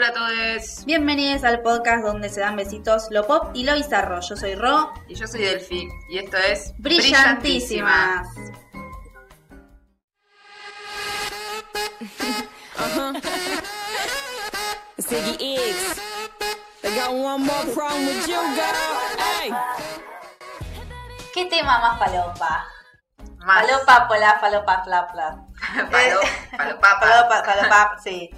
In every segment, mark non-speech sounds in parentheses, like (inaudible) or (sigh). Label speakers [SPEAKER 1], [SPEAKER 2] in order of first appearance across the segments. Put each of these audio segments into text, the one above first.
[SPEAKER 1] Hola a todos.
[SPEAKER 2] Bienvenidos al podcast donde se dan besitos lo pop y lo bizarro. Yo soy Ro.
[SPEAKER 1] Y yo soy Delphi. Y esto es
[SPEAKER 2] Brillantísimas. (laughs) ¿Qué tema más falopa?
[SPEAKER 1] Más.
[SPEAKER 2] Falopa, pola, falopa, fla, fla. (laughs)
[SPEAKER 1] Palo,
[SPEAKER 2] Eh,
[SPEAKER 1] palopapa. (laughs)
[SPEAKER 2] Falopa, falopa, sí.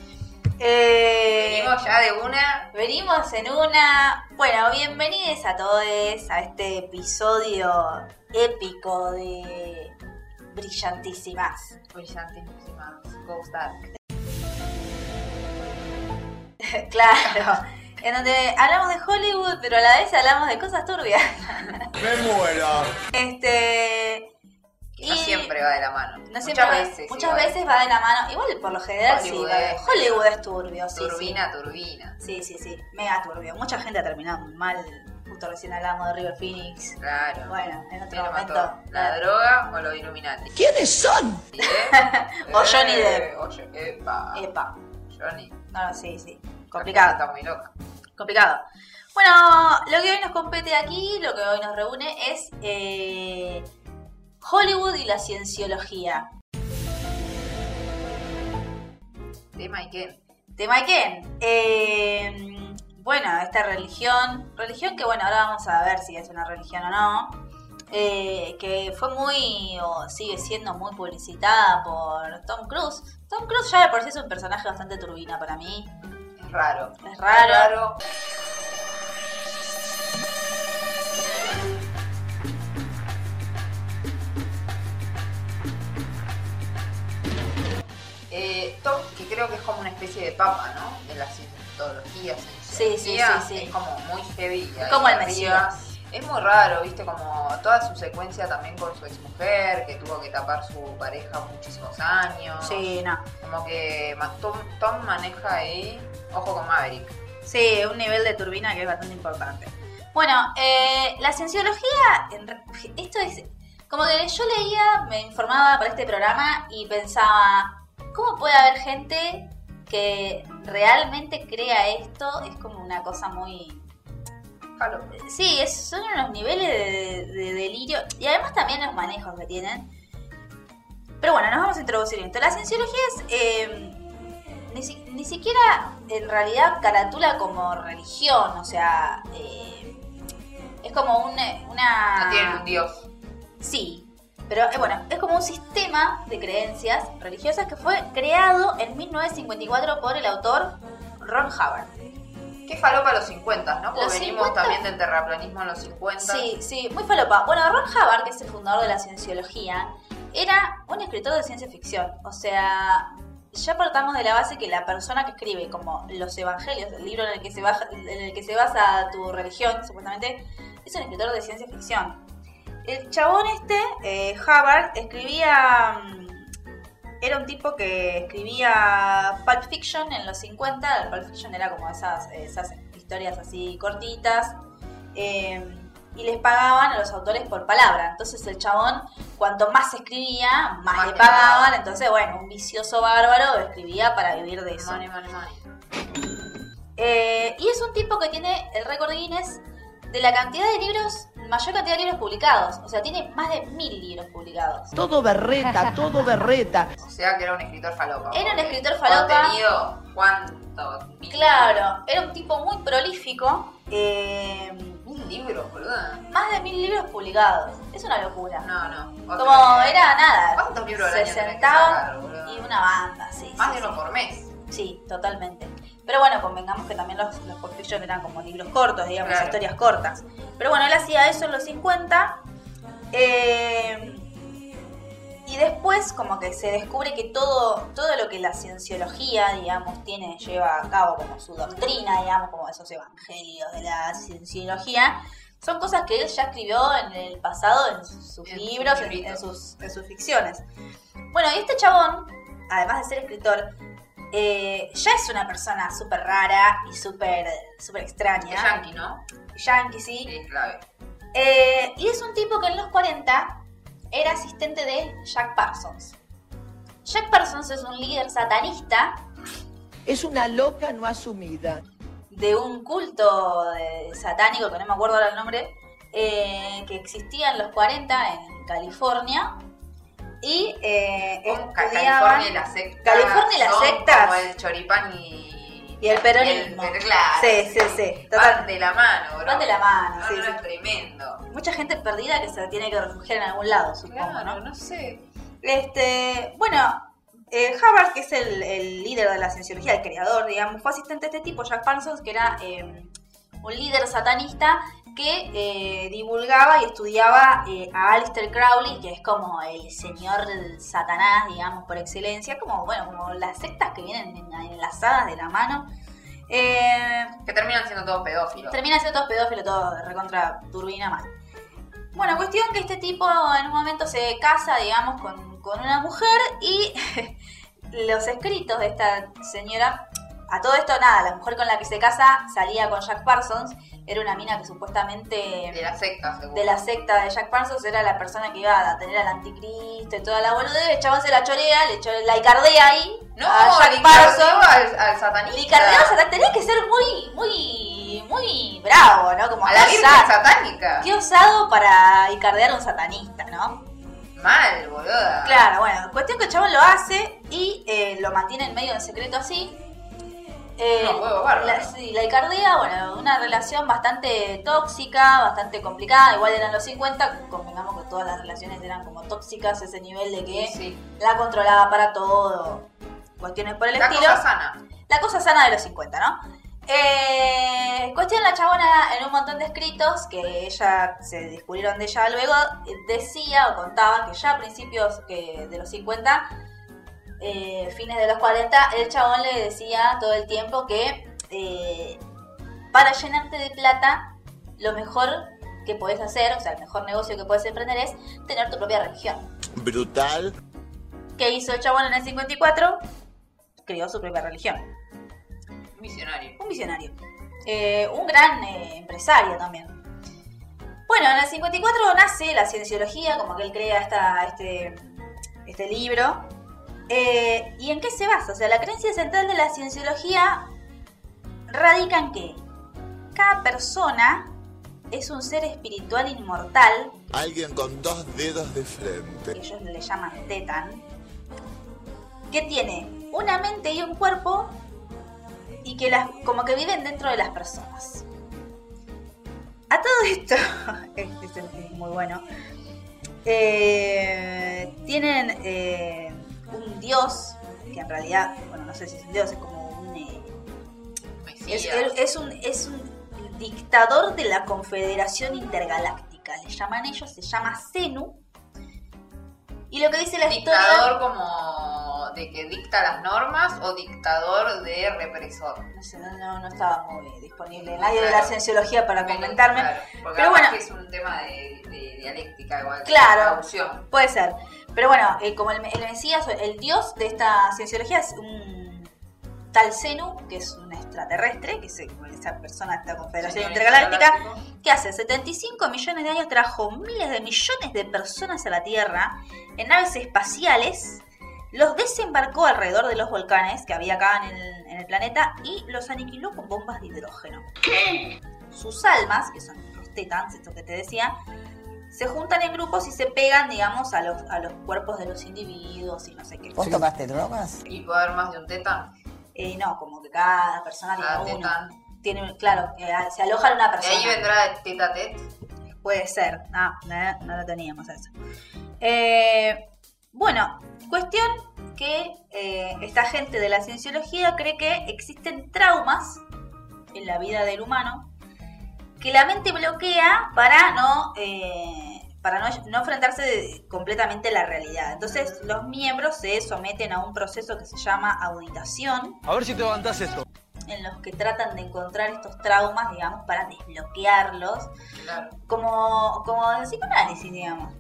[SPEAKER 2] Eh,
[SPEAKER 1] Venimos ya de una.
[SPEAKER 2] venimos en una... Bueno, bienvenidos a todos a este episodio épico de Brillantísimas.
[SPEAKER 1] Brillantísimas. Ghost Dark. (laughs)
[SPEAKER 2] claro. En donde hablamos de Hollywood, pero a la vez hablamos de cosas turbias.
[SPEAKER 3] Me muero.
[SPEAKER 2] Este.
[SPEAKER 1] No siempre va de la mano.
[SPEAKER 2] no siempre
[SPEAKER 1] muchas
[SPEAKER 2] va-
[SPEAKER 1] veces.
[SPEAKER 2] muchas
[SPEAKER 1] igual.
[SPEAKER 2] veces va de la mano. Igual por lo general
[SPEAKER 1] Hollywood
[SPEAKER 2] sí. va-
[SPEAKER 1] es-
[SPEAKER 2] Hollywood es turbio, sí.
[SPEAKER 1] Turbina, turbina.
[SPEAKER 2] Sí, sí, sí, sí. Mega turbio. Mucha gente ha terminado muy mal. Justo recién hablamos de River Phoenix.
[SPEAKER 1] Claro.
[SPEAKER 2] Bueno, en otro
[SPEAKER 1] ¿Quién lo
[SPEAKER 2] momento.
[SPEAKER 1] mató? ¿La droga o los Illuminati?
[SPEAKER 3] ¿Quiénes son?
[SPEAKER 1] ¿Sí, (laughs) eh?
[SPEAKER 2] O Johnny Depp.
[SPEAKER 1] O Jo- Epa.
[SPEAKER 2] Epa.
[SPEAKER 1] Johnny.
[SPEAKER 2] No, no, sí, sí. Complicado.
[SPEAKER 1] Está muy loca.
[SPEAKER 2] Complicado. Bueno, lo que hoy nos compete aquí, lo que hoy nos reúne es eh, Hollywood y la cienciología.
[SPEAKER 1] Tema y quién.
[SPEAKER 2] Tema quién? Eh, bueno, esta religión, religión que bueno, ahora vamos a ver si es una religión o no, eh, que fue muy, o sigue siendo muy publicitada por Tom Cruise. Tom Cruise ya de por sí es un personaje bastante turbina para mí.
[SPEAKER 1] Es raro.
[SPEAKER 2] Es raro.
[SPEAKER 1] raro. Creo que es como una especie de papa, ¿no? De la cientología.
[SPEAKER 2] Sí, sí, sí, sí.
[SPEAKER 1] Es como muy heavy.
[SPEAKER 2] como el. Mesías.
[SPEAKER 1] Es muy raro, viste, como toda su secuencia también con su exmujer, que tuvo que tapar su pareja muchísimos años.
[SPEAKER 2] Sí, no.
[SPEAKER 1] Como que Tom, Tom maneja ahí, ojo con Maverick.
[SPEAKER 2] Sí, un nivel de turbina que es bastante importante. Bueno, eh, la cienciología, esto es como que yo leía, me informaba para este programa y pensaba, ¿cómo puede haber gente que realmente crea esto? Es como una cosa muy... Sí, es, son unos niveles de, de delirio y además también los manejos que tienen. Pero bueno, nos vamos a introducir en esto. La cienciología es... eh, ni, si- ni siquiera en realidad caratula como religión, o sea, eh, es como un, una...
[SPEAKER 1] No tienen un dios.
[SPEAKER 2] Sí, pero eh, bueno, es como un sistema de creencias religiosas que fue creado en 1954 por el autor Ron Hubbard.
[SPEAKER 1] Qué falopa los 50, ¿no? Porque venimos
[SPEAKER 2] 50.
[SPEAKER 1] también del terraplanismo en los 50.
[SPEAKER 2] Sí, sí, muy falopa. Bueno, Ron Hubbard, que es el fundador de la cienciología, era un escritor de ciencia ficción. O sea, ya partamos de la base que la persona que escribe como los evangelios, el libro en el que se, baja- en el que se basa tu religión, supuestamente, es un escritor de ciencia ficción. El chabón este, eh, Hubbard, escribía... mm, Era un tipo que escribía Pulp Fiction en los 50. El Pulp Fiction era como esas, esas historias así cortitas. eh, y les pagaban a los autores por palabra. Entonces el chabón, cuanto más escribía, más,
[SPEAKER 1] Más
[SPEAKER 2] le pagaban. Entonces, bueno, un vicioso bárbaro escribía para vivir de eso.
[SPEAKER 1] Money, money, money.
[SPEAKER 2] Eh, y es un tipo que tiene el récord Guinness de la cantidad de libros, mayor cantidad de libros publicados. O sea, tiene más de mil libros publicados.
[SPEAKER 3] Todo berreta, (laughs) todo berreta.
[SPEAKER 1] O sea que era un escritor falopa.
[SPEAKER 2] Era un escritor falopa.
[SPEAKER 1] Contenido, ¿cuánto? Mil-
[SPEAKER 2] Claro, era un tipo muy prolífico. eh,
[SPEAKER 1] Mil libros, boluda.
[SPEAKER 2] más de mil libros publicados. Es una locura.
[SPEAKER 1] No, no. Otra
[SPEAKER 2] Como era nada.
[SPEAKER 1] ¿Cuántos libros
[SPEAKER 2] Se
[SPEAKER 1] año tenés que
[SPEAKER 2] sentaba
[SPEAKER 1] sacar, boludo?
[SPEAKER 2] y una banda, sí.
[SPEAKER 1] Más
[SPEAKER 2] sí,
[SPEAKER 1] de uno
[SPEAKER 2] sí.
[SPEAKER 1] por mes.
[SPEAKER 2] Sí, totalmente. Pero bueno, convengamos que también los, los Pulp Fiction eran como libros cortos, digamos,
[SPEAKER 1] Claro.
[SPEAKER 2] historias cortas. Pero bueno, él hacía eso en los 50. eh, y después como que se descubre que todo, todo lo que la cienciología, digamos, tiene, lleva a cabo como su doctrina, digamos, como esos evangelios de la cienciología, son cosas que él ya escribió en el pasado en sus libros, en sus, en sus ficciones. Bueno, y este chabón, además de ser escritor, eh, ya es una persona súper rara y súper súper extraña.
[SPEAKER 1] Es yankee, ¿no?
[SPEAKER 2] Yankee, sí.
[SPEAKER 1] Sí, es clave.
[SPEAKER 2] Eh, y es un tipo que en los 40 era asistente de Jack Parsons. Jack Parsons es un líder satanista
[SPEAKER 3] Es una loca no asumida.
[SPEAKER 2] de un culto eh, satánico, que no me acuerdo ahora el nombre, eh, que existía en los 40 en California. Y eh,
[SPEAKER 1] California y las sectas.
[SPEAKER 2] California y las sectas.
[SPEAKER 1] Como el choripán y.
[SPEAKER 2] Y el peronismo.
[SPEAKER 1] el- claro.
[SPEAKER 2] Sí, sí, sí.
[SPEAKER 1] Van de la mano, bro.
[SPEAKER 2] Van de la mano,
[SPEAKER 1] No,
[SPEAKER 2] sí,
[SPEAKER 1] no,
[SPEAKER 2] sí.
[SPEAKER 1] es tremendo.
[SPEAKER 2] Mucha gente perdida que se tiene que refugiar en algún lado, supongo,
[SPEAKER 1] Claro,
[SPEAKER 2] ¿no?
[SPEAKER 1] no sé.
[SPEAKER 2] Este, bueno, eh, Hubbard, que es el, el líder de la cienciología, el creador, digamos, fue asistente de este tipo, Jack Parsons, que era eh, un líder satanista que eh, divulgaba y estudiaba eh, a Aleister Crowley, que es como el señor del Satanás, digamos, por excelencia, como, bueno, como las sectas que vienen en- enlazadas de la mano. Eh,
[SPEAKER 1] Que terminan siendo todos pedófilos.
[SPEAKER 2] Termina siendo todo pedófilo, todo recontra turbina mal. Bueno, cuestión que este tipo en un momento se casa, digamos, con, con una mujer y (laughs) los escritos de esta señora, a todo esto nada, la mujer con la que se casa salía con Jack Parsons, era una mina que supuestamente
[SPEAKER 1] De la secta, seguro.
[SPEAKER 2] de la secta de Jack Parsons era la persona que iba a tener al anticristo y toda la boludez, el chabón se la chorea, le echó la icardea ahí
[SPEAKER 1] No,
[SPEAKER 2] a Jack Parsons.
[SPEAKER 1] al, al satanista.
[SPEAKER 2] Licardeo satánico tenía que ser muy, muy, muy bravo, ¿no? Como
[SPEAKER 1] A la virgen satánica.
[SPEAKER 2] Qué osado para icardear a un satanista, ¿no?
[SPEAKER 1] Mal, boluda.
[SPEAKER 2] Claro, bueno, cuestión que el chabón lo hace y eh, lo mantiene en medio en secreto así. Eh,
[SPEAKER 1] No, huevo bárbaro.
[SPEAKER 2] la, sí, la icardea, bueno, una relación bastante tóxica, bastante complicada, igual eran los 50, convengamos que todas las relaciones eran como tóxicas, ese nivel de que
[SPEAKER 1] Sí.
[SPEAKER 2] la controlaba para todo, cuestiones por el
[SPEAKER 1] La
[SPEAKER 2] estilo.
[SPEAKER 1] cosa sana.
[SPEAKER 2] La cosa sana de los 50, ¿no? Eh, cuestión la chabona en un montón de escritos que ella se descubrieron de ella luego eh, decía o contaba que ya a principios que de los 50 eh, fines de los 40 el chabón le decía todo el tiempo que eh, para llenarte de plata lo mejor que podés hacer, o sea el mejor negocio que puedes emprender es tener tu propia religión.
[SPEAKER 4] Brutal.
[SPEAKER 2] ¿Qué hizo el chabón en el 54? Creó su propia religión.
[SPEAKER 1] Misionario.
[SPEAKER 2] un visionario. Eh, un gran eh, empresario también. Bueno, en el 54 nace la cienciología, como que él crea esta, este, este libro. Eh, ¿Y en qué se basa? O sea, la creencia central de la cienciología radica en que cada persona es un ser espiritual inmortal,
[SPEAKER 4] Alguien con dos dedos de
[SPEAKER 2] que
[SPEAKER 4] frente.
[SPEAKER 2] ellos le llaman Tetan, que tiene una mente y un cuerpo y que las, como que viven dentro de las personas. A todo esto, (laughs) este es muy bueno, eh, tienen eh, un dios, que en realidad, bueno, no sé si es un dios, es como un... eh, es, es un, es un dictador de la Confederación Intergaláctica, le llaman ellos, se llama Zenu. Y lo que dice la
[SPEAKER 1] dictador
[SPEAKER 2] historia...
[SPEAKER 1] como de que dicta las normas o dictador de represor.
[SPEAKER 2] No sé, no, no, no estaba muy disponible nadie de la cienciología para comentarme.
[SPEAKER 1] Claro, porque
[SPEAKER 2] Pero bueno.
[SPEAKER 1] que es un tema de, de dialéctica igual.
[SPEAKER 2] Claro.
[SPEAKER 1] la traducción.
[SPEAKER 2] Puede ser. Pero bueno, eh, como el, el Mesías, el dios de esta cienciología es un tal Zenu, que es un extraterrestre, que es esa persona de esta Confederación
[SPEAKER 1] Señor
[SPEAKER 2] Intergaláctica, que hace 75 millones de años trajo miles de millones de personas a la Tierra en naves espaciales, los desembarcó alrededor de los volcanes que había acá en el, en el planeta y los aniquiló con bombas de hidrógeno. Sus almas, que son los tetans, esto que te decía, se juntan en grupos y se pegan, digamos, a los, a los cuerpos de los individuos y no sé qué.
[SPEAKER 5] ¿Vos tomaste drogas?
[SPEAKER 1] Y puede haber más de un tetán.
[SPEAKER 2] Eh, no, como que cada persona tiene
[SPEAKER 1] Cada
[SPEAKER 2] uno.
[SPEAKER 1] tetán.
[SPEAKER 2] Tiene, claro, que a- se aloja en una
[SPEAKER 1] Y
[SPEAKER 2] persona.
[SPEAKER 1] ahí vendrá de teta a tet.
[SPEAKER 2] Puede ser. No, no, no lo teníamos eso. Eh, bueno, cuestión que eh, esta gente de la cienciología cree que existen traumas en la vida del humano que la mente bloquea para no eh, para no, no enfrentarse de- completamente a la realidad. Entonces los miembros se someten a un proceso que se llama auditación
[SPEAKER 6] A ver si te levantás esto.
[SPEAKER 2] en los que tratan de encontrar estos traumas, digamos, para desbloquearlos
[SPEAKER 1] Claro.
[SPEAKER 2] como, como el psicoanálisis, digamos.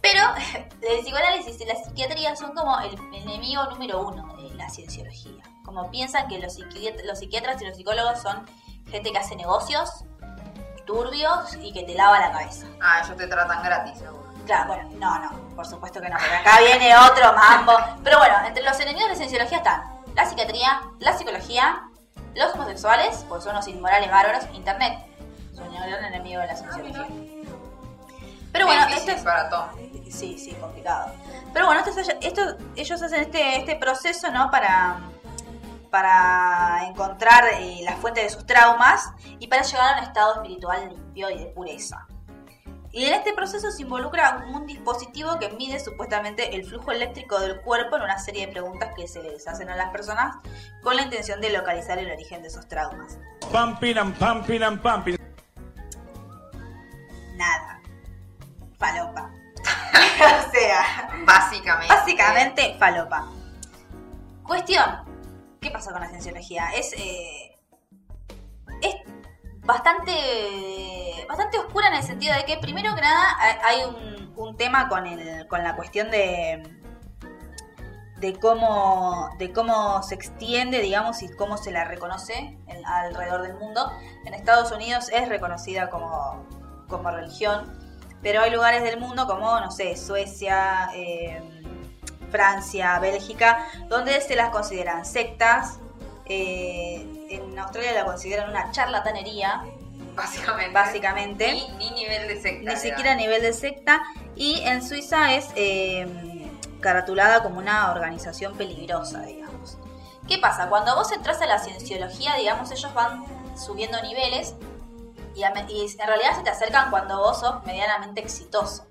[SPEAKER 2] Pero (laughs) el psicoanálisis y la psiquiatría son como el enemigo número uno de la cienciología. Como piensan que los, psiquiat- los psiquiatras y los psicólogos son gente que hace negocios turbios y que te lava la cabeza.
[SPEAKER 1] Ah, ellos te tratan gratis, seguro.
[SPEAKER 2] Claro, bueno, no, no, por supuesto que no, porque acá viene otro mambo. Pero bueno, entre los enemigos de cienciología están la psiquiatría, la psicología, los homosexuales, pues son los inmorales bárbaros, internet. Son un gran enemigo de la cienciología. Pero bueno, esto es
[SPEAKER 1] para Tom.
[SPEAKER 2] Sí, sí, complicado. Pero bueno, esto, es- esto- ellos hacen este, este proceso, ¿no? Para, para encontrar eh, la fuente de sus traumas y para llegar a un estado espiritual limpio y de pureza. Y en este proceso se involucra un dispositivo que mide supuestamente el flujo eléctrico del cuerpo en una serie de preguntas que se les hacen a las personas con la intención de localizar el origen de esos traumas.
[SPEAKER 5] Pumping and pumping and pumping.
[SPEAKER 2] Nada. Falopa. (laughs) o sea,
[SPEAKER 1] Básicamente.
[SPEAKER 2] Básicamente, falopa. Cuestión. ¿Qué pasa con la cienciología? Es. eh, es bastante. bastante oscura en el sentido de que, primero que nada, hay- un, tema con, el, con la cuestión de. de cómo. de cómo se extiende, digamos, y cómo se la reconoce alrededor del mundo. En Estados Unidos es reconocida como, como religión. Pero hay lugares del mundo como, no sé, Suecia, eh, Francia, Bélgica, donde se las consideran sectas. eh, en Australia la consideran una charlatanería,
[SPEAKER 1] Básicamente.
[SPEAKER 2] básicamente.
[SPEAKER 1] Ni, ni nivel de secta.
[SPEAKER 2] Ni siquiera nivel de secta. Y en Suiza es eh, caratulada como una organización peligrosa, digamos. ¿Qué pasa? Cuando vos entras a la cienciología, digamos, ellos van subiendo niveles y en realidad se te acercan cuando vos sos medianamente exitoso.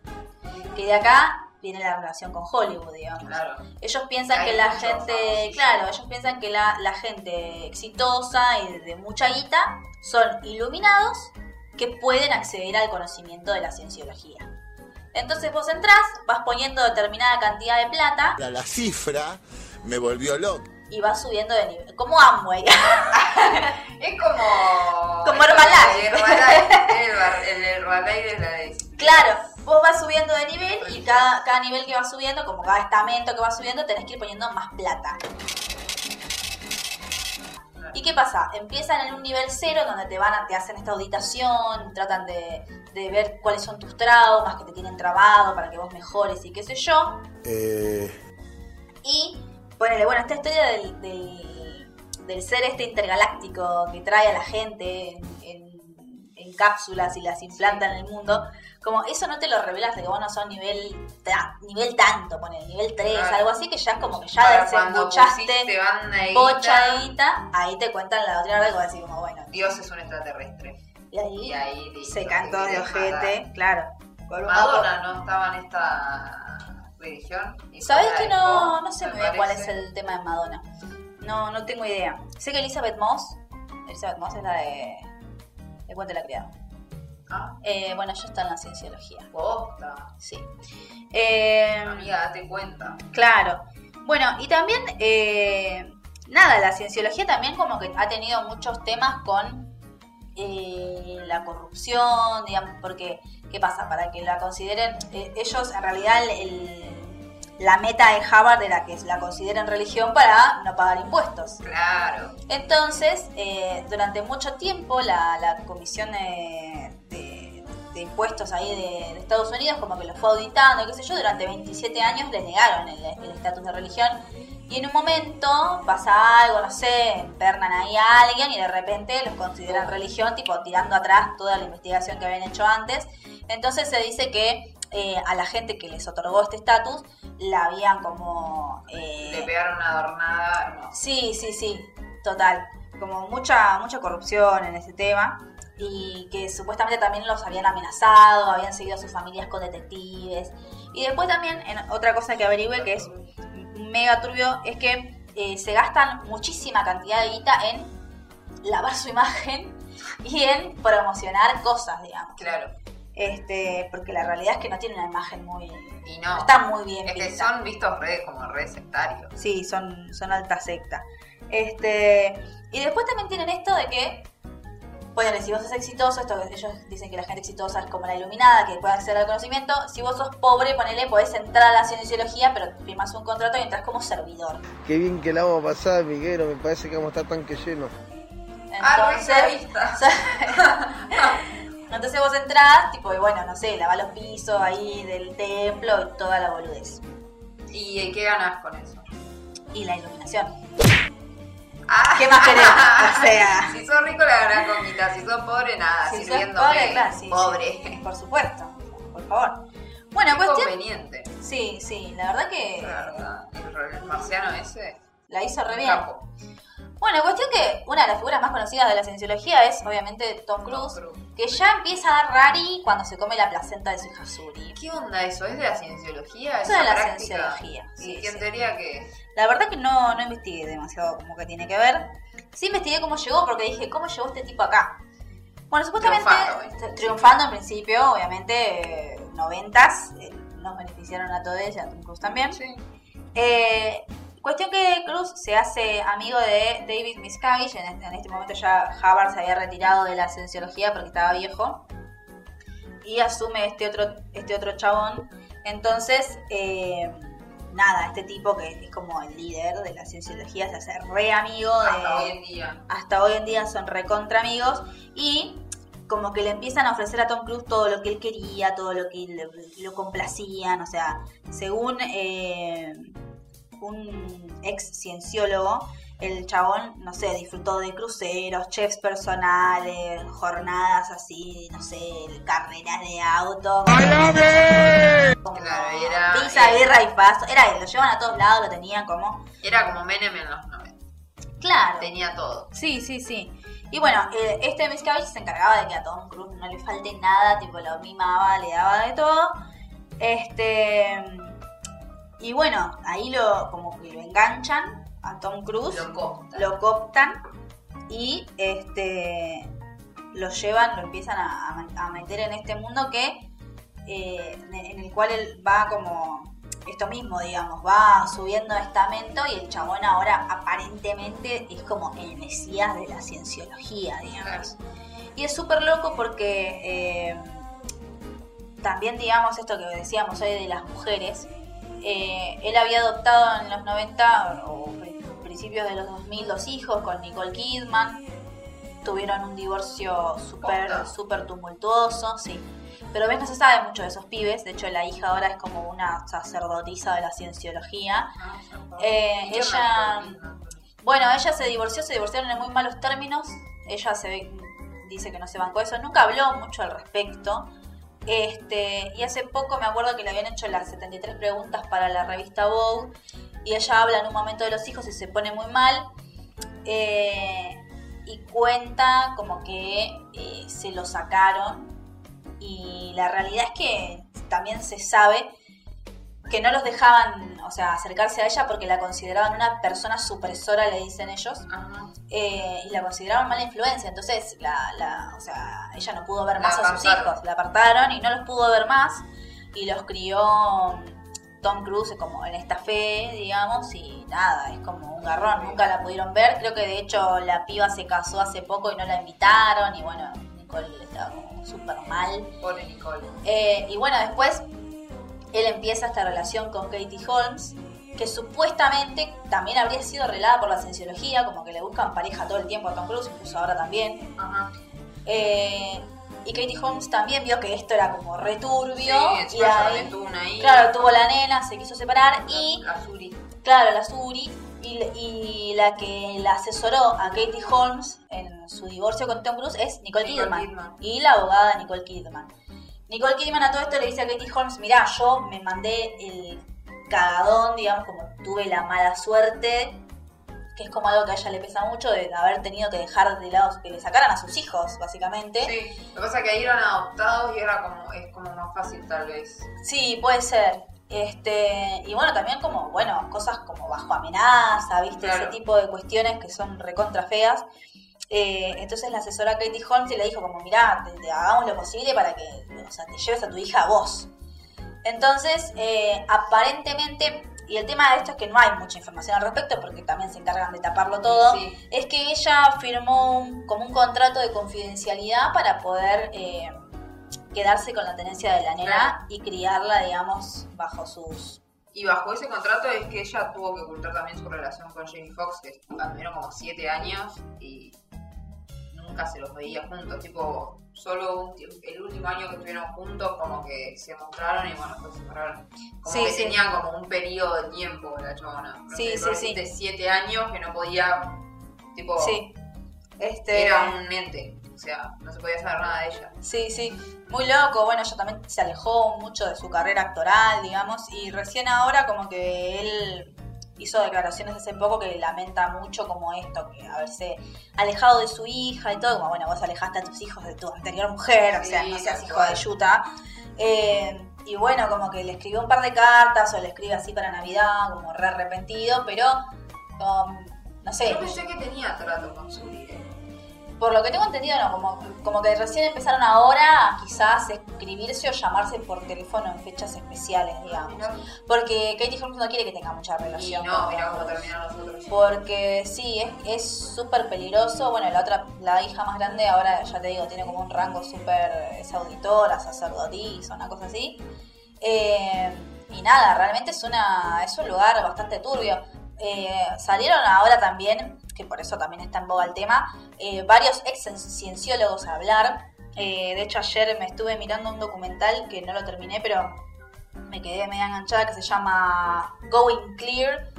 [SPEAKER 2] Que de acá viene la relación con Hollywood, digamos.
[SPEAKER 1] Claro.
[SPEAKER 2] Ellos piensan
[SPEAKER 1] Hay
[SPEAKER 2] que la gente,
[SPEAKER 1] famosos.
[SPEAKER 2] claro, ellos piensan que la, la gente exitosa y de mucha guita son iluminados que pueden acceder al conocimiento de la cienciología. Entonces vos entrás, vas poniendo determinada cantidad de plata
[SPEAKER 4] La, la cifra me volvió loco.
[SPEAKER 2] Y vas subiendo de nivel. Como Amway. (laughs)
[SPEAKER 1] Es como.
[SPEAKER 2] Como Herbalife.
[SPEAKER 1] el Herbalife de la de.
[SPEAKER 2] claro, vos vas subiendo de nivel y cada, cada nivel que vas subiendo, como cada estamento que vas subiendo, tenés que ir poniendo más plata. ¿Y qué pasa? Empiezan en un nivel cero donde te van a, te hacen esta auditación, tratan de, de ver cuáles son tus traumas que te tienen trabado para que vos mejores y qué sé yo.
[SPEAKER 4] Eh,
[SPEAKER 2] Y ponele, bueno, esta historia del, del, del ser este intergaláctico que trae a la gente en, en- en cápsulas y las implanta en el mundo, como eso no te lo revelas hasta que vos no sos nivel, ta- nivel tanto, ponele, nivel 3,
[SPEAKER 1] Claro.
[SPEAKER 2] algo así que ya es como que ya desembuchaste
[SPEAKER 1] pusiste banda de
[SPEAKER 2] bocha de
[SPEAKER 1] guita,
[SPEAKER 2] guita, ahí te cuentan la otra vos decís como, bueno,
[SPEAKER 1] Dios es un extraterrestre.
[SPEAKER 2] y ahí,
[SPEAKER 1] Y ahí
[SPEAKER 2] se todos de ojete, claro.
[SPEAKER 1] Madonna no estaba en esta religión. Y
[SPEAKER 2] ¿Sabés
[SPEAKER 1] fue
[SPEAKER 2] que no, no sé muy bien cuál es el tema de Madonna? No, no tengo idea. Sé que Elizabeth Moss, Elizabeth Moss es la de, de Cuento de la Criada.
[SPEAKER 1] Ah,
[SPEAKER 2] Eh, bueno, ella está en la cienciología,
[SPEAKER 1] posta.
[SPEAKER 2] sí. Eh,
[SPEAKER 1] Amiga, date cuenta.
[SPEAKER 2] claro. Bueno, y también, eh, nada, la cienciología también como que ha tenido muchos temas con eh, la corrupción, digamos, porque, ¿qué pasa? Para que la consideren, eh, ellos en realidad el- el- la meta de Harvard era que la consideren religión para no pagar impuestos.
[SPEAKER 1] Claro.
[SPEAKER 2] Entonces, eh, durante mucho tiempo la, la comisión de, de- de impuestos ahí de, de Estados Unidos como que lo fue auditando, y qué sé yo, durante 27 años les negaron el el estatus de religión. Y en un momento pasa algo, no sé, empernan ahí a alguien y de repente los consideran religión, tipo tirando atrás toda la investigación que habían hecho antes. Entonces se dice que eh, a la gente que les otorgó este estatus la habían como... eh,
[SPEAKER 1] Le pegaron una adornada hermosa.
[SPEAKER 2] Sí, sí, sí, total. Como mucha, mucha corrupción en ese tema. Y que supuestamente también los habían amenazado, habían seguido a sus familias con detectives. Y después también, en otra cosa que averigüe que es mega turbio, es que eh, se gastan muchísima cantidad de guita en lavar su imagen (laughs) y en promocionar cosas, digamos.
[SPEAKER 1] Claro.
[SPEAKER 2] Este, porque la realidad es que no tienen una imagen muy...
[SPEAKER 1] Y no.
[SPEAKER 2] No está muy bien
[SPEAKER 1] Es que son vistos redes como redes sectarios.
[SPEAKER 2] Sí, son, son alta secta. Este, y después también tienen esto de que, ponele, si vos sos exitoso, esto que ellos dicen que la gente exitosa es como la iluminada, que puede acceder al conocimiento. Si vos sos pobre, ponele, podés entrar a la cienciología, pero firmas un contrato y entras como servidor.
[SPEAKER 6] Qué bien que la vamos a pasar, Miguelo. Me parece que vamos a estar tanque lleno.
[SPEAKER 1] Ah, re
[SPEAKER 2] Entonces, (laughs) (laughs) entonces vos entrás, tipo, y bueno, no sé, lavás los pisos ahí del templo y toda la boludez.
[SPEAKER 1] ¿Y qué ganas con eso?
[SPEAKER 2] Y la iluminación.
[SPEAKER 1] Ah.
[SPEAKER 2] ¿Qué más querés? (laughs) O sea.
[SPEAKER 1] Si sos rico, la gran comita. Si sos pobre, nada.
[SPEAKER 2] Si sos
[SPEAKER 1] sirviéndome.
[SPEAKER 2] pobre, claro, sí, sí.
[SPEAKER 1] pobre.
[SPEAKER 2] Por supuesto, por favor. Bueno,
[SPEAKER 1] Qué
[SPEAKER 2] cuestión.
[SPEAKER 1] conveniente.
[SPEAKER 2] Sí, sí, la verdad que
[SPEAKER 1] La verdad. El, el marciano ese.
[SPEAKER 2] la hizo re bien.
[SPEAKER 1] capo.
[SPEAKER 2] Bueno, cuestión que una de las figuras más conocidas de la cienciología es obviamente Tom Cruise,
[SPEAKER 1] Cruise.
[SPEAKER 2] que ya empieza a dar rari cuando se come la placenta de su hija Suri.
[SPEAKER 1] ¿Qué onda eso? ¿Es de la cienciología?
[SPEAKER 2] Eso
[SPEAKER 1] esa
[SPEAKER 2] de la
[SPEAKER 1] práctica?
[SPEAKER 2] cienciología, sí,
[SPEAKER 1] ¿Y qué en
[SPEAKER 2] sí.
[SPEAKER 1] teoría qué?
[SPEAKER 2] La verdad que no, no investigué demasiado como que tiene que ver. Sí investigué cómo llegó porque dije, ¿cómo llegó este tipo acá? Bueno, supuestamente
[SPEAKER 1] Triunfando, ¿eh?
[SPEAKER 2] triunfando en principio, obviamente, eh, noventas, eh, nos beneficiaron a todos y a Tom Cruise también.
[SPEAKER 1] Sí.
[SPEAKER 2] Eh, cuestión que Cruz se hace amigo de David Miscavige. En este, en este momento ya Hubbard se había retirado de la cienciología porque estaba viejo. Y asume este otro, este otro chabón. Entonces, eh, nada, este tipo que es como el líder de la cienciología se hace re amigo de.
[SPEAKER 1] Hasta hoy en día.
[SPEAKER 2] hasta hoy en día son recontra amigos. Y como que le empiezan a ofrecer a Tom Cruise todo lo que él quería, todo lo que lo complacían. O sea, según eh, un ex cienciólogo, el chabón, no sé, disfrutó de cruceros, chefs personales, jornadas así, no sé, carreras de auto. Como
[SPEAKER 1] Claro, era-
[SPEAKER 2] pizza, birra y pasto. Era él, lo llevan a todos lados, lo tenían como...
[SPEAKER 1] Era como Menem en los 90.
[SPEAKER 2] Claro.
[SPEAKER 1] Tenía todo.
[SPEAKER 2] Sí, sí, sí. Y bueno, eh, este Miscavige se encargaba de que a Tom Cruise no le falte nada, tipo lo mimaba, le daba de todo. Este. Y bueno, ahí lo como que lo enganchan a Tom Cruise,
[SPEAKER 1] Lo cooptan.
[SPEAKER 2] lo cooptan y este lo llevan, lo empiezan a, a meter en este mundo que eh, en el cual él va como esto mismo, digamos, va subiendo estamento y el chabón ahora aparentemente es como el mesías de la cienciología, digamos. Y es súper loco porque eh, también, digamos, esto que decíamos hoy de las mujeres, eh, él había adoptado en los 90 o pri- principios de los 2000 dos hijos con Nicole Kidman. Tuvieron un divorcio súper súper tumultuoso, sí. Pero ves, no se sabe mucho de esos pibes. De hecho, la hija ahora es como una sacerdotisa de la cienciología. Eh,
[SPEAKER 1] ¿Y qué
[SPEAKER 2] ella-? Bueno, ella se divorció, se divorciaron en muy malos términos. Ella se ve, dice que no se bancó eso. Nunca habló mucho al respecto. Este, y hace poco me acuerdo que le habían hecho las 73 preguntas para la revista Vogue. Y ella habla en un momento de los hijos y se pone muy mal. Eh, y cuenta como que eh, se lo sacaron. Y la realidad es que también se sabe que no los dejaban, o sea, acercarse a ella porque la consideraban una persona supresora, le dicen ellos, eh, y la consideraban mala influencia. Entonces, la, la- o sea, ella no pudo ver más
[SPEAKER 1] La
[SPEAKER 2] a sus
[SPEAKER 1] apartaron.
[SPEAKER 2] hijos, la apartaron y no los pudo ver más, y los crió Tom Cruise como en esta fe, digamos, y nada, es como un garrón, nunca la pudieron ver. Creo que de hecho la piba se casó hace poco y no la invitaron, y bueno, Nicole estaba como súper mal.
[SPEAKER 1] Pobre Nicole.
[SPEAKER 2] Eh, y bueno, después él empieza esta relación con Katie Holmes, que supuestamente también habría sido arreglada por la cienciología, como que le buscan pareja todo el tiempo a Tom Cruise, incluso ahora también.
[SPEAKER 1] Ajá.
[SPEAKER 2] Eh, y Katie Holmes también vio que esto era como returbio.
[SPEAKER 1] Sí,
[SPEAKER 2] y ahí,
[SPEAKER 1] tuvo una hija.
[SPEAKER 2] claro, tuvo la nena, se quiso separar y
[SPEAKER 1] La Suri.
[SPEAKER 2] Claro, la Suri. Y, y la que la asesoró a Katie Holmes en su divorcio con Tom Cruise es Nicole,
[SPEAKER 1] Nicole
[SPEAKER 2] Kidman,
[SPEAKER 1] Kidman.
[SPEAKER 2] Y la abogada Nicole Kidman. Nicole Kidman a todo esto le dice a Katie Holmes, mirá, yo me mandé el cagadón, digamos, como tuve la mala suerte, que es como algo que a ella le pesa mucho de haber tenido que dejar de lado, que le sacaran a sus hijos, básicamente.
[SPEAKER 1] Sí, lo que pasa es que ahí eran adoptados y era como, es como más fácil tal vez.
[SPEAKER 2] Sí, puede ser. Este, y bueno, también como, bueno, cosas como bajo amenaza, ¿viste?
[SPEAKER 1] Claro.
[SPEAKER 2] Ese tipo de cuestiones que son recontra feas. Eh, entonces la asesora Katie Holmes le dijo como, mirá, te, te hagamos lo posible para que, o sea, te lleves a tu hija a vos. Entonces, eh, aparentemente, y el tema de esto es que no hay mucha información al respecto porque también se encargan de taparlo todo,
[SPEAKER 1] Sí.
[SPEAKER 2] es que ella firmó un- como un contrato de confidencialidad para poder eh, quedarse con la tenencia de la nena y criarla, digamos, bajo sus...
[SPEAKER 1] Y bajo ese contrato es que ella tuvo que ocultar también su relación con Jamie Foxx, que anduvieron como siete años y nunca se los veía juntos. Tipo, solo un el último año que estuvieron juntos, como que se mostraron y bueno, después se separaron. Como
[SPEAKER 2] Sí,
[SPEAKER 1] que
[SPEAKER 2] sí.
[SPEAKER 1] tenían como un periodo de tiempo la chabona. No
[SPEAKER 2] Sí,
[SPEAKER 1] sé,
[SPEAKER 2] sí,
[SPEAKER 1] por
[SPEAKER 2] sí.
[SPEAKER 1] decirte, siete años que no podía Tipo,
[SPEAKER 2] Sí. Este,
[SPEAKER 1] era un ente. O sea, no se podía saber nada de ella.
[SPEAKER 2] Sí, sí, muy loco. Bueno, ella también se alejó mucho de su carrera actoral, digamos, y recién ahora como que él hizo declaraciones hace poco que lamenta mucho como esto, que haberse alejado de su hija y todo, como bueno, vos alejaste a tus hijos de tu anterior mujer, o sea,
[SPEAKER 1] Sí,
[SPEAKER 2] no seas hijo de Yuta. Eh, y bueno, como que le escribió un par de cartas o le escribe así para Navidad, como re arrepentido, pero um, no sé,
[SPEAKER 1] Yo pensé que tenía trato con su.
[SPEAKER 2] Por lo que tengo entendido, no, como, como que recién empezaron ahora a quizás escribirse o llamarse por teléfono en fechas especiales, digamos. Porque Katie Holmes no quiere que tenga mucha
[SPEAKER 1] Y
[SPEAKER 2] relación.
[SPEAKER 1] no, mira cómo terminaron los otros.
[SPEAKER 2] Porque sí, es es súper peligroso. Bueno, la otra, la hija más grande ahora, ya te digo, tiene como un rango súper, es auditora, sacerdotisa, una cosa así. Eh, y nada, realmente es, una, es un lugar bastante turbio. Eh, salieron ahora también, que por eso también está en boga el tema, eh, varios ex cienciólogos a hablar. Eh, de hecho, ayer me estuve mirando un documental que no lo terminé, pero me quedé media enganchada, que se llama Going Clear,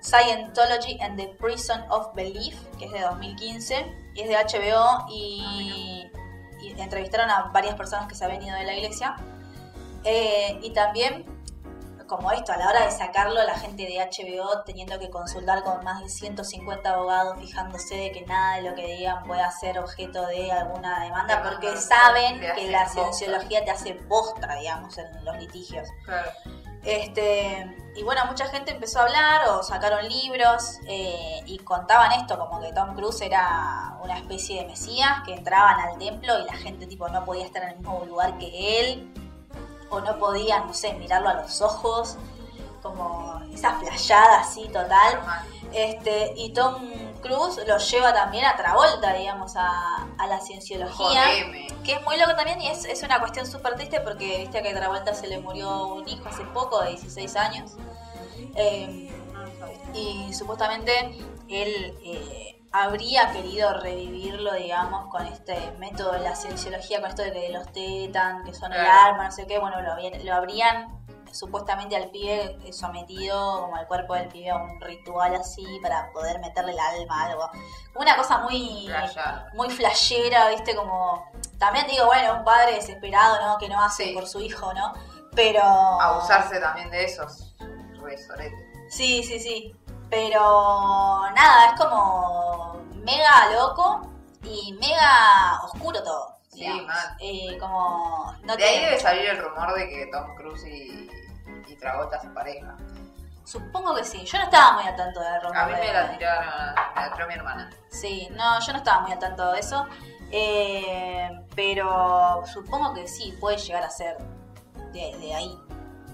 [SPEAKER 2] Scientology and the Prison of Belief, que es de 2015, y es de HBO, y, entrevistaron a varias personas que se habían ido de la iglesia. Eh, y también, como esto, a la hora de sacarlo, la gente de HBO teniendo que consultar con más de 150 abogados, fijándose de que nada de lo que digan pueda ser objeto de alguna demanda, porque saben que la
[SPEAKER 1] bosta.
[SPEAKER 2] cienciología te hace postra, digamos, en los litigios.
[SPEAKER 1] Claro.
[SPEAKER 2] Este, y bueno, mucha gente empezó a hablar o sacaron libros eh, y contaban esto, como que Tom Cruise era una especie de mesías, que entraban al templo y la gente tipo no podía estar en el mismo lugar que él, o no podía, no sé, mirarlo a los ojos, como esa flayada así total. Este, y Tom Cruise lo lleva también a Travolta, digamos, a, a la cienciología.
[SPEAKER 1] Jodeme.
[SPEAKER 2] Que es muy loco también y es, es una cuestión súper triste porque viste que a Travolta se le murió un hijo hace poco, de 16 años. Eh, y supuestamente él eh, habría querido revivirlo, digamos, con este método de la cienciología, con esto de que los tetan, que son el alma, no sé qué, bueno, lo, habían- lo habrían supuestamente al pibe sometido como al cuerpo del pibe a un ritual así para poder meterle el alma a algo. Una cosa muy
[SPEAKER 1] Flashar.
[SPEAKER 2] muy flashera, viste, como también digo, bueno, un padre desesperado, ¿no? Que no hace
[SPEAKER 1] Sí.
[SPEAKER 2] por su hijo, ¿no? Pero
[SPEAKER 1] Abusarse también de esos.
[SPEAKER 2] Sí, sí, sí. Pero nada, es como mega loco y mega oscuro todo.
[SPEAKER 1] Sí.
[SPEAKER 2] Eh, como no
[SPEAKER 1] De ahí debe salir el rumor de que Tom Cruise y, y Travolta pareja.
[SPEAKER 2] Supongo que sí. Yo no estaba muy al tanto de rumor
[SPEAKER 1] A mí me la tiraron, me la tiró mi hermana.
[SPEAKER 2] Sí, no, yo no estaba muy al tanto de eso. Eh, pero supongo que sí, puede llegar a ser de, de ahí.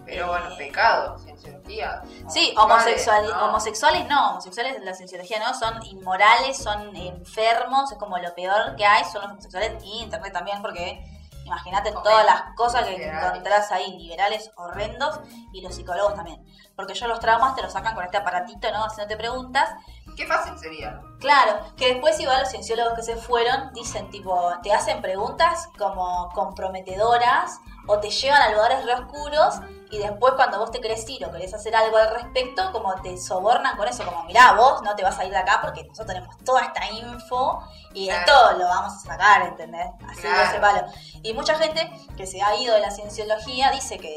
[SPEAKER 1] Pero bueno, pecado, cienciología.
[SPEAKER 2] Sí,
[SPEAKER 1] homosexuales,
[SPEAKER 2] homosexual,
[SPEAKER 1] ¿no?
[SPEAKER 2] homosexuales no, homosexuales en la cienciología no, son inmorales, son enfermos, es como lo peor que hay, son los homosexuales y internet también, porque imagínate todas las cosas que
[SPEAKER 1] Liberales.
[SPEAKER 2] encontrás ahí, liberales horrendos, y los psicólogos también. Porque ellos los traumas te los sacan con este aparatito, ¿no? Haciéndote preguntas.
[SPEAKER 1] Qué fácil sería.
[SPEAKER 2] Claro, que después igual los cienciólogos que se fueron dicen tipo, te hacen preguntas como comprometedoras o te llevan a lugares re oscuros y después cuando vos te querés ir o querés hacer algo al respecto, como te sobornan con eso, como mirá, vos no te vas a ir de acá porque nosotros tenemos toda esta info y
[SPEAKER 1] Claro.
[SPEAKER 2] esto lo vamos a sacar, ¿entendés? Así de
[SPEAKER 1] Claro.
[SPEAKER 2] ese palo. Y mucha gente que se ha ido de la cienciología dice que,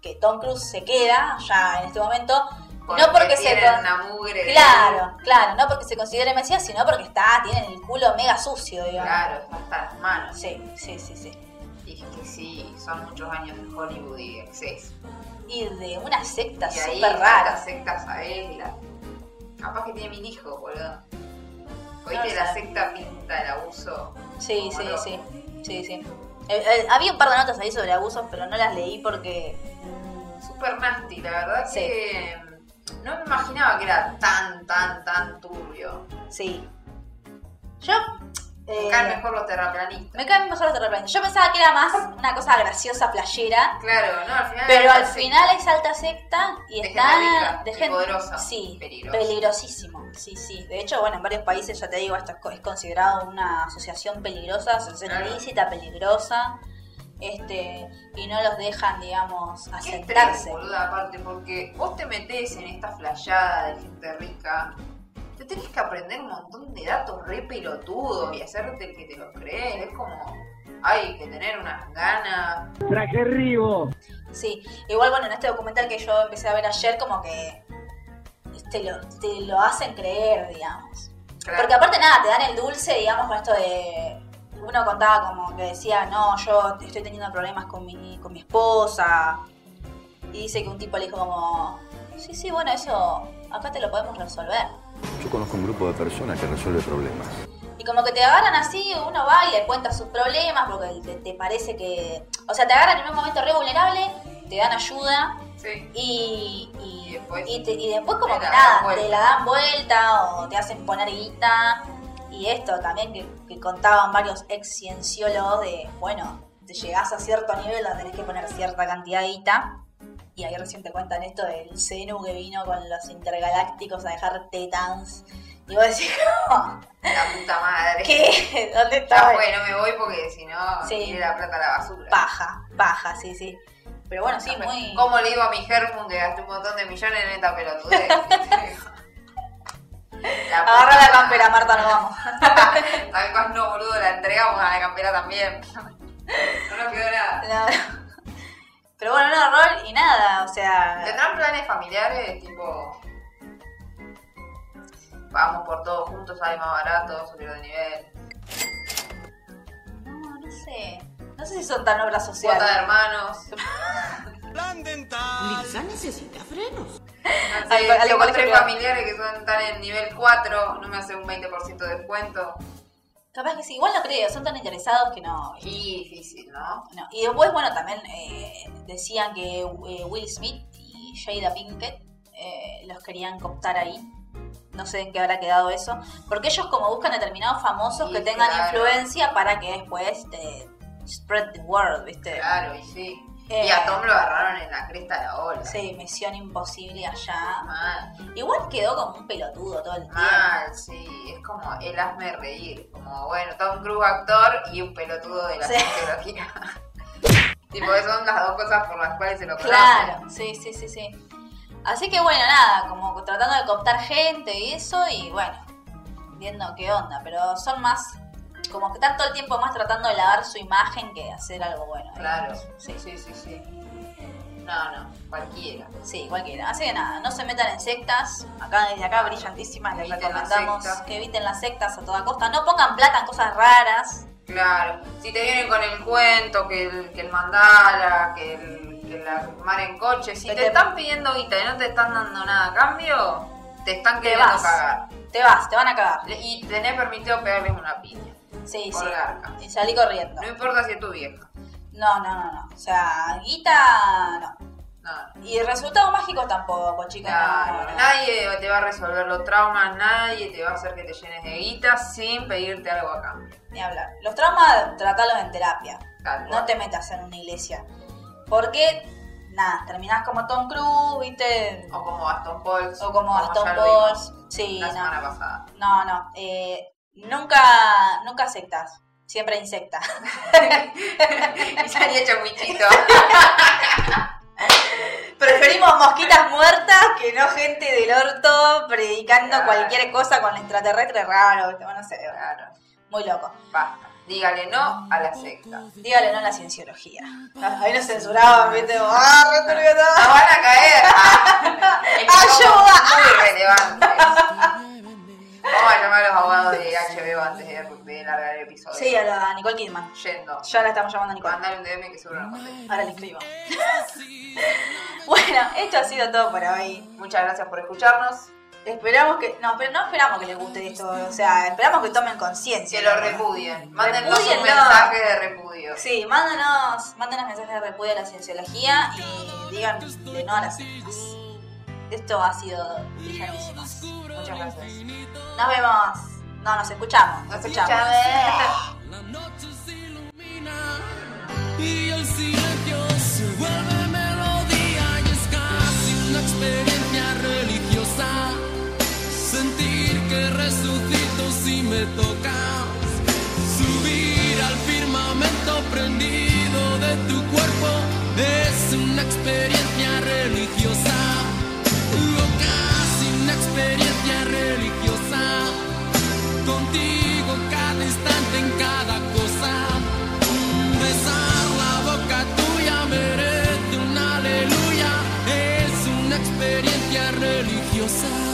[SPEAKER 2] que Tom Cruise se queda ya en este momento, no porque se...
[SPEAKER 1] tienen
[SPEAKER 2] con-
[SPEAKER 1] una mugre. de-
[SPEAKER 2] Claro, claro, no porque se considere Mesías, sino porque está, tiene el culo mega sucio, digamos.
[SPEAKER 1] Claro, está las manos.
[SPEAKER 2] Sí, sí, sí, sí.
[SPEAKER 1] Y que sí, son muchos años de Hollywood y exceso.
[SPEAKER 2] Y de una secta
[SPEAKER 1] Y ahí
[SPEAKER 2] súper rara.
[SPEAKER 1] sectas a Capaz que tiene mil hijos, boludo. Oíste
[SPEAKER 2] No
[SPEAKER 1] la secta pinta el abuso.
[SPEAKER 2] Sí, sí, sí, sí, sí. Eh, eh, había un par de notas ahí sobre abusos, pero no las leí porque...
[SPEAKER 1] Super nasty, la verdad
[SPEAKER 2] Sí.
[SPEAKER 1] que no me imaginaba que era tan, tan, tan turbio.
[SPEAKER 2] sí. Yo... eh,
[SPEAKER 1] Me caen mejor los terraplanistas.
[SPEAKER 2] me caen mejor los terraplanistas. Yo pensaba que era más (laughs) una cosa graciosa, playera,
[SPEAKER 1] Claro, no, al final.
[SPEAKER 2] Pero al final es alta secta y
[SPEAKER 1] De
[SPEAKER 2] está
[SPEAKER 1] gente rica
[SPEAKER 2] de gente
[SPEAKER 1] poderosa,
[SPEAKER 2] Sí,
[SPEAKER 1] peligrosa.
[SPEAKER 2] peligrosísimo. Sí, sí. De hecho, bueno, en varios países ya te digo, esto es co- es considerado una asociación peligrosa, asociación
[SPEAKER 1] Claro.
[SPEAKER 2] ilícita, peligrosa. Este, y no los dejan, digamos,
[SPEAKER 1] Qué estrés, boluda, aparte, porque vos te metés en esta flayada de gente rica, tenés que aprender un montón de datos re pelotudos y hacerte el que te los crees. Es como, hay que tener unas ganas.
[SPEAKER 2] Sí, igual bueno, en este documental que yo empecé a ver ayer, como que te lo, te lo hacen creer, digamos.
[SPEAKER 1] Claro.
[SPEAKER 2] Porque aparte nada, te dan el dulce, digamos, con esto de... Uno contaba como que decía, no, yo estoy teniendo problemas con mi, con mi esposa. Y dice que un tipo le dijo como, sí, sí, bueno, eso acá te lo podemos resolver.
[SPEAKER 7] Yo conozco un grupo de personas que resuelve problemas.
[SPEAKER 2] Y como que te agarran así, uno va y le cuenta sus problemas porque te, te parece que... O sea, te agarran en un momento re vulnerable, te dan ayuda
[SPEAKER 1] Sí.
[SPEAKER 2] y, y,
[SPEAKER 1] Y después-
[SPEAKER 2] y te- y después como que nada,
[SPEAKER 1] vuelta.
[SPEAKER 2] te la dan vuelta o te hacen poner guita. Y esto también que, que contaban varios ex cienciólogos de, bueno, te llegás a cierto nivel donde tenés que poner cierta cantidad de guita. Y ahí recién te cuentan esto del Zenu que vino con los intergalácticos a dejar tetans. Y vos decís,
[SPEAKER 1] La puta madre.
[SPEAKER 2] ¿qué? ¿Dónde está?
[SPEAKER 1] fue, no me voy porque si no,
[SPEAKER 2] Sí.
[SPEAKER 1] la plata a la basura.
[SPEAKER 2] Paja, paja, sí, sí. Pero bueno, sí, muy...
[SPEAKER 1] ¿Cómo le digo a mi Gerfun que gasté un montón de millones en esta pelotudez? (laughs) La
[SPEAKER 2] Agarra la campera, Marta, nos vamos. (laughs)
[SPEAKER 1] Además, no, boludo, la entregamos a la campera también. (laughs) No nos quedó nada.
[SPEAKER 2] No. Pero bueno, un horror y nada, o sea...
[SPEAKER 1] ¿Tendrán planes familiares? Tipo. Vamos por todos juntos, sale más barato, subir de nivel.
[SPEAKER 2] No, no sé. No sé si son tan obras
[SPEAKER 1] Cuota de
[SPEAKER 2] sociales.
[SPEAKER 1] hermanos. (laughs)
[SPEAKER 8] Lisa necesita frenos.
[SPEAKER 1] No
[SPEAKER 2] Algo- algo
[SPEAKER 1] tengo tres familiares que son tan en nivel 4, no me hace un 20% de descuento.
[SPEAKER 2] Capaz que sí, igual no creo, son tan interesados que no.
[SPEAKER 1] Difícil, ¿no?
[SPEAKER 2] no. Y después, bueno, también eh, decían que eh, Will Smith y Jada Pinkett eh, los querían cooptar ahí. No sé en qué habrá quedado eso. Porque ellos como buscan determinados famosos
[SPEAKER 1] Sí,
[SPEAKER 2] que tengan
[SPEAKER 1] claro.
[SPEAKER 2] influencia para que después te spread the word, ¿viste?
[SPEAKER 1] Claro, y sí.
[SPEAKER 2] Eh.
[SPEAKER 1] Y a Tom lo agarraron en la cresta de la ola.
[SPEAKER 2] Sí, misión imposible allá.
[SPEAKER 1] Mal,
[SPEAKER 2] Igual quedó como un pelotudo todo el tiempo.
[SPEAKER 1] mal, sí. Es como el hazme reír. Como, bueno, Tom Cruise actor y un pelotudo de la
[SPEAKER 2] Sí.
[SPEAKER 1] tecnología. (laughs) tipo, son las dos cosas por las cuales se lo.
[SPEAKER 2] Claro, sí, sí, sí, sí. Así que bueno, nada, como tratando de cooptar gente y eso, y bueno, viendo qué onda, pero son más, como que están todo el tiempo más tratando de lavar su imagen que de hacer algo bueno.
[SPEAKER 1] Claro.
[SPEAKER 2] digamos. Sí,
[SPEAKER 1] Sí, sí, sí. No, no, cualquiera.
[SPEAKER 2] sí, cualquiera. Así que nada, no se metan en sectas. Acá desde acá, brillantísimas, les recomendamos que eviten las sectas a toda costa. No pongan plata en cosas raras.
[SPEAKER 1] Claro. Si te vienen con el cuento, que el, que el mandala, que el, que la mar en coche, si te,
[SPEAKER 2] te-
[SPEAKER 1] están pidiendo guita y no te están dando nada a cambio, te están
[SPEAKER 2] Te
[SPEAKER 1] queriendo
[SPEAKER 2] vas.
[SPEAKER 1] cagar.
[SPEAKER 2] Te vas, te van a cagar.
[SPEAKER 1] Y tenés permitido pegarles una piña.
[SPEAKER 2] Sí, sí. Y salí corriendo.
[SPEAKER 1] No importa si es tu vieja.
[SPEAKER 2] No, no, no, no. O sea, guita, no.
[SPEAKER 1] No, no.
[SPEAKER 2] Y resultados mágicos tampoco, chicos.
[SPEAKER 1] Claro,
[SPEAKER 2] no, no.
[SPEAKER 1] nadie te va a resolver los traumas, nadie te va a hacer que te llenes de guita sin pedirte algo a cambio.
[SPEAKER 2] Ni hablar. Los traumas, tratalos en terapia.
[SPEAKER 1] Tal
[SPEAKER 2] No te metas en una iglesia. Porque, nada, terminás como Tom Cruise, ¿viste?
[SPEAKER 1] O como Aston Pauls.
[SPEAKER 2] O como Aston
[SPEAKER 1] ya lo
[SPEAKER 2] Pauls. Sí,
[SPEAKER 1] La semana pasada.
[SPEAKER 2] No, no. Eh, nunca, nunca sectas. Siempre insecta. (laughs)
[SPEAKER 1] y salía chamuichito. (laughs)
[SPEAKER 2] Preferimos mosquitas muertas que no gente del orto predicando
[SPEAKER 1] Claro.
[SPEAKER 2] cualquier cosa con extraterrestre raro. no sé. Muy loco.
[SPEAKER 1] Basta. Dígale no a la secta.
[SPEAKER 2] Dígale no a la cienciología. Ah, Ahí nos censuraban, ¿viste? ¡Ah, todo!
[SPEAKER 1] ¡No van a caer! Ah,
[SPEAKER 2] ¡Ayuda!
[SPEAKER 1] Muy relevantes. Vamos a llamar a los abogados de HBO antes de, de largar el episodio.
[SPEAKER 2] Sí, a la Nicole Kidman.
[SPEAKER 1] Yendo.
[SPEAKER 2] Ya la estamos llamando a Nicole.
[SPEAKER 1] Mandale un DM que seguro nos contesta.
[SPEAKER 2] Ahora le escribo. (laughs) bueno, esto ha sido todo por hoy.
[SPEAKER 1] Muchas gracias por escucharnos.
[SPEAKER 2] Esperamos que. No, pero no esperamos que les guste esto. O sea, esperamos que tomen conciencia.
[SPEAKER 1] Que lo repudien. Mándenos un mensaje de repudio.
[SPEAKER 2] Sí, mándanos, mándanos mensajes de repudio a la cienciología y digan de no a las sectas. Esto ha sido brillantísimo.
[SPEAKER 1] Muchas gracias.
[SPEAKER 2] Nos vemos. No, nos escuchamos.
[SPEAKER 1] Nos
[SPEAKER 2] escuchamos.
[SPEAKER 1] escuchamos. (laughs)
[SPEAKER 8] La noche se ilumina y el silencio se vuelve melodía y es casi una experiencia religiosa. Sentir que resucito si me tocas, subir al firmamento prendido de tu cuerpo es una experiencia religiosa. Es casi una experiencia religiosa. Contigo cada instante en cada cosa. Besar la boca tuya merece una aleluya. Es una experiencia religiosa.